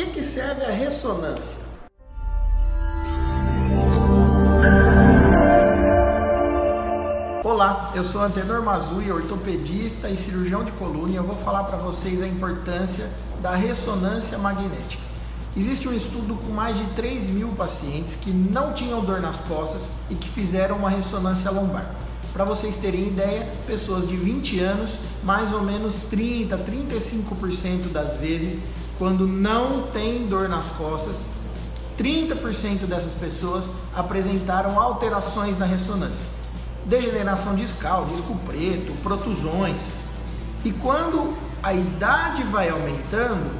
que, que serve a ressonância? Olá, eu sou Antenor Mazui, ortopedista e cirurgião de coluna e eu vou falar para vocês a importância da ressonância magnética. Existe um estudo com mais de 3 mil pacientes que não tinham dor nas costas e que fizeram uma ressonância lombar. Para vocês terem ideia, pessoas de 20 anos, mais ou menos 30, 35% das vezes, quando não tem dor nas costas, 30% dessas pessoas apresentaram alterações na ressonância. Degeneração discal, disco preto, protusões. E quando a idade vai aumentando,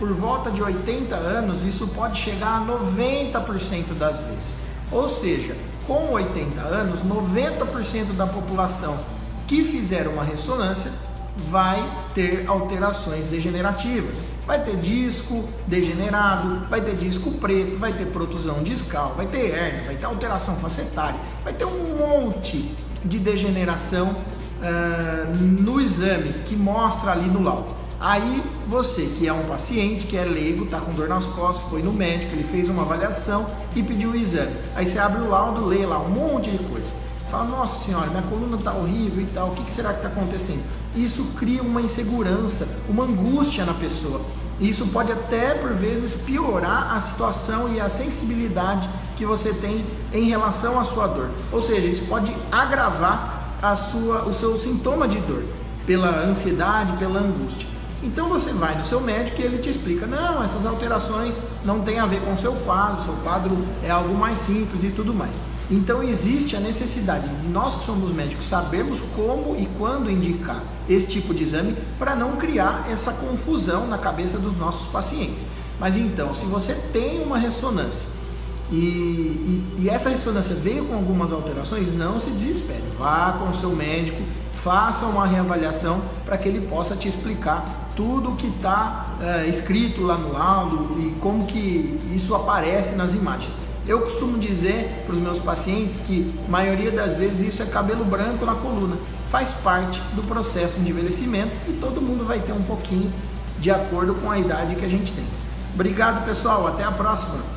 por volta de 80 anos, isso pode chegar a 90% das vezes. Ou seja, com 80 anos, 90% da população que fizer uma ressonância vai ter alterações degenerativas. Vai ter disco degenerado, vai ter disco preto, vai ter protusão discal, vai ter hernia, vai ter alteração facetária, vai ter um monte de degeneração uh, no exame que mostra ali no laudo. Aí você que é um paciente, que é leigo, está com dor nas costas, foi no médico, ele fez uma avaliação e pediu o exame. Aí você abre o laudo, lê lá um monte de coisa. Fala, nossa senhora, minha coluna está horrível e tal, o que, que será que está acontecendo? Isso cria uma insegurança, uma angústia na pessoa. Isso pode até, por vezes, piorar a situação e a sensibilidade que você tem em relação à sua dor. Ou seja, isso pode agravar a sua, o seu sintoma de dor pela ansiedade, pela angústia. Então você vai no seu médico e ele te explica: não, essas alterações não têm a ver com o seu quadro, seu quadro é algo mais simples e tudo mais. Então existe a necessidade de nós que somos médicos sabermos como e quando indicar esse tipo de exame para não criar essa confusão na cabeça dos nossos pacientes. Mas então, se você tem uma ressonância e, e, e essa ressonância veio com algumas alterações, não se desespere, vá com o seu médico faça uma reavaliação para que ele possa te explicar tudo o que está é, escrito lá no laudo e como que isso aparece nas imagens. Eu costumo dizer para os meus pacientes que maioria das vezes isso é cabelo branco na coluna. Faz parte do processo de envelhecimento e todo mundo vai ter um pouquinho de acordo com a idade que a gente tem. Obrigado, pessoal. Até a próxima.